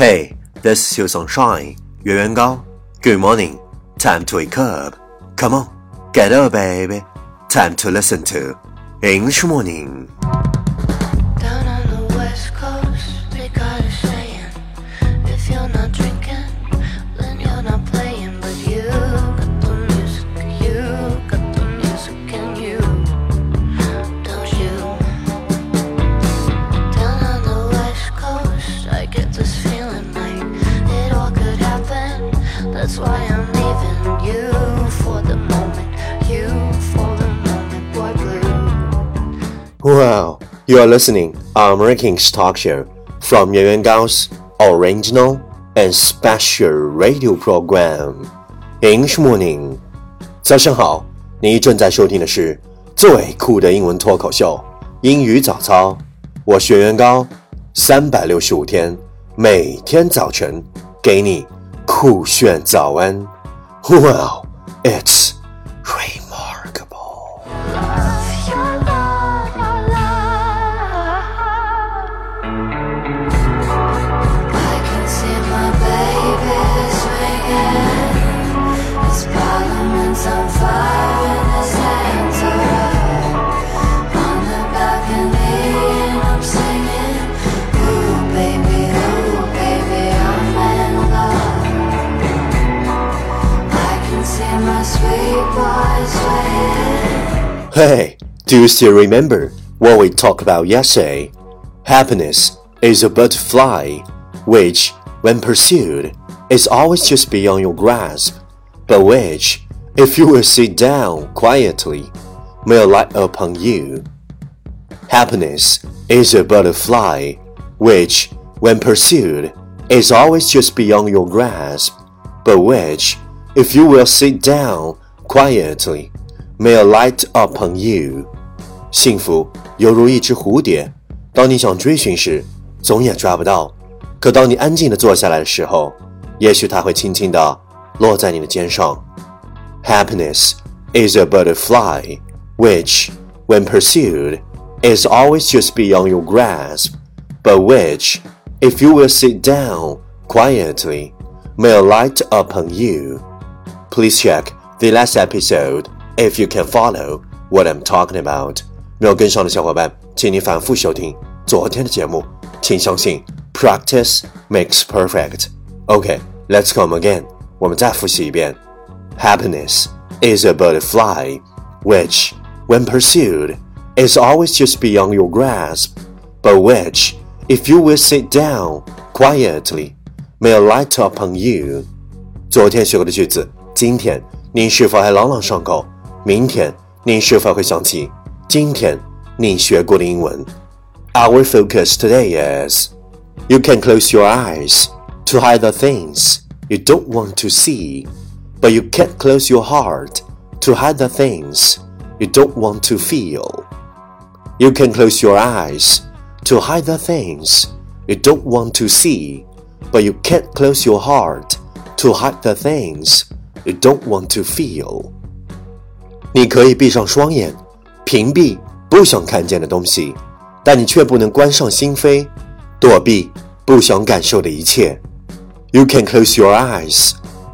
Hey, this is your sunshine. 月圆高 Good morning. Time to wake up. Come on, get up, baby. Time to listen to English morning. Wow, you are listening our American talk show from Yuan Yuan Gao's original and special radio program English Morning. 早上好，你正在收听的是最酷的英文脱口秀英语早操。我是袁元高，三百六十五天，每天早晨给你酷炫早安。Wow, it's Hey, do you still remember what we talked about yesterday? Happiness is a butterfly, which, when pursued, is always just beyond your grasp, but which, if you will sit down quietly, may light upon you. Happiness is a butterfly, which, when pursued, is always just beyond your grasp, but which, if you will sit down quietly, may light upon you. 幸福犹如一只蝴蝶，当你想追寻时，总也抓不到；可当你安静地坐下来的时候，也许它会轻轻地落在你的肩上。Happiness is a butterfly, which, when pursued, is always just beyond your grasp, but which, if you will sit down quietly, may light upon you. Please check the last episode if you can follow what I'm talking about. 没有跟上的小伙伴，请你反复收听昨天的节目。请相信，practice makes perfect. OK, let's come again. 我们再复习一遍。Happiness is a butterfly, which, when pursued, is always just beyond your grasp, but which, if you will sit down quietly, may light upon you. 昨天学过的句子，今天你是否还朗朗上口？ 明天你是否会想起今天你学过的英文？Our focus today is you can close your eyes to hide the things you don't want to see, but you can't close your heart to hide the things you don't want to feel. You can close your eyes to hide the things you don't want to see, but you can't close your heart to hide the things you don't want to feel. 你可以闭上双眼，屏蔽不想看见的东西，但你却不能关上心扉，躲避不想感受的一切。You can close your eyes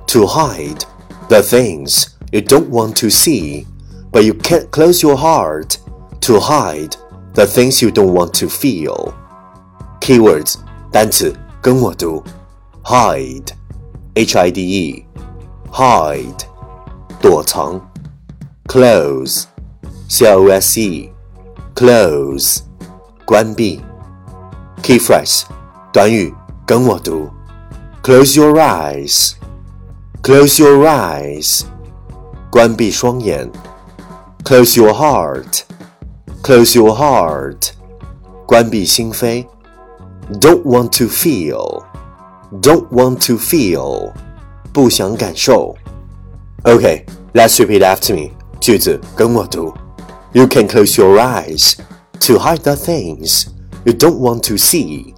to hide the things you don't want to see, but you can't close your heart to hide the things you don't want to feel. Keywords 单词跟我读，hide，h i d e，hide，躲藏 ，close，c o s e，close，关闭。Key phrase 短语跟我读，close your eyes，close your eyes，关闭双眼，close your heart，close your heart，关闭心扉。Don't want to feel, don't want to feel，不想感受。Okay, let's repeat after me. 句子跟我读。You can close your eyes to hide the things you don't want to see,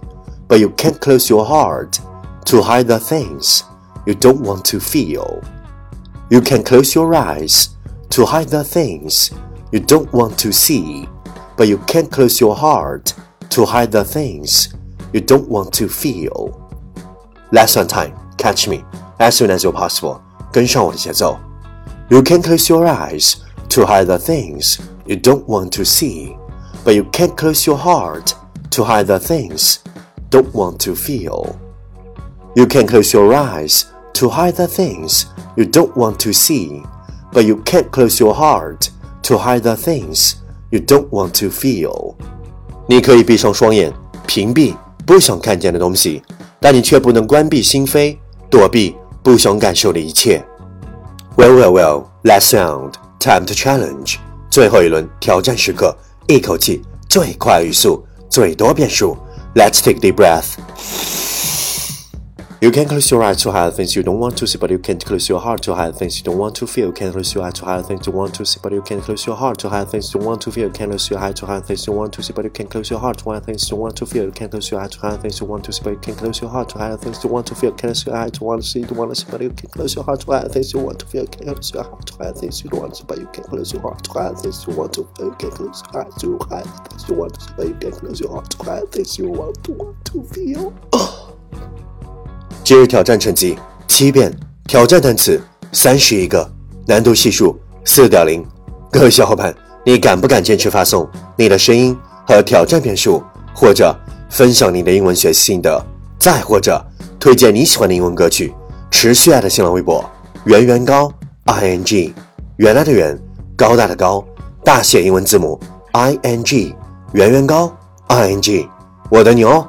but you can't close your heart to hide the things you don't want to feel. You can close your eyes to hide the things you don't want to see, but you can't close your heart to hide the things you don't want to feel. Less on time, catch me as soon as you're possible. 跟上我的节奏。 You can close your eyes to hide the things you don't want to see, but you can't close your heart to hide the things don't want to feel. You can close your eyes to hide the things you don't want to see, but you can't close your heart to hide the things you don't want to feel. 你可以闭上双眼，屏蔽不想看见的东西，但你却不能关闭心扉，躲避不想感受的一切。 Well, well, well. Last round, time to challenge. 最后一轮挑战时刻，一口气最快语速，最多变数。Let's take deep breath. You can close your eyes to hide things you don't want to see, but you can't close your heart to hide things you don't want to feel. You can close your eyes to hide things you want to see, but you can't close your heart to hide things you want to feel. You can close your eyes to hide things you want to see, but you can't close your heart to hide things you want to feel. You can close your eyes to hide things you want to see, but you can't close your heart to hide things you want to feel. Close your eyes to want to see, you want to see, but you can't close your heart to hide things you want to feel. Can close your heart to hide things you don't want to see, but you can't close your heart to hide things you want to feel. You can close your eyes to hide things you want to see, but you can't close your heart to hide things you want to want to feel. 今日挑战成绩七遍，挑战单词三十一个，难度系数四点零。各位小伙伴，你敢不敢坚持发送你的声音和挑战遍数，或者分享你的英文学习心得，再或者推荐你喜欢的英文歌曲？持续爱的新浪微博圆圆高 i n g，原来的圆，高大的高，大写英文字母 i n g，圆圆高 i n g，我的牛，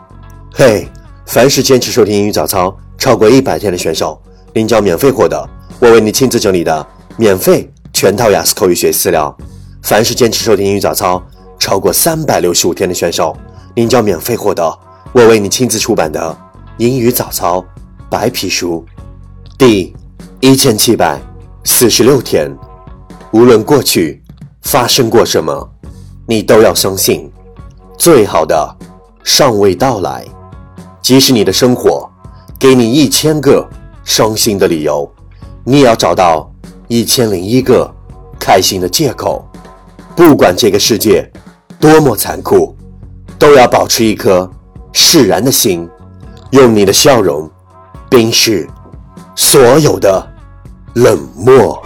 嘿，凡是坚持收听英语早操。超过一百天的选手，您将免费获得我为你亲自整理的免费全套雅思口语学习资料。凡是坚持收听英语早操超过三百六十五天的选手，您将免费获得我为你亲自出版的英语早操白皮书。第一千七百四十六天，无论过去发生过什么，你都要相信，最好的尚未到来。即使你的生活。给你一千个伤心的理由，你也要找到一千零一个开心的借口。不管这个世界多么残酷，都要保持一颗释然的心，用你的笑容冰释所有的冷漠。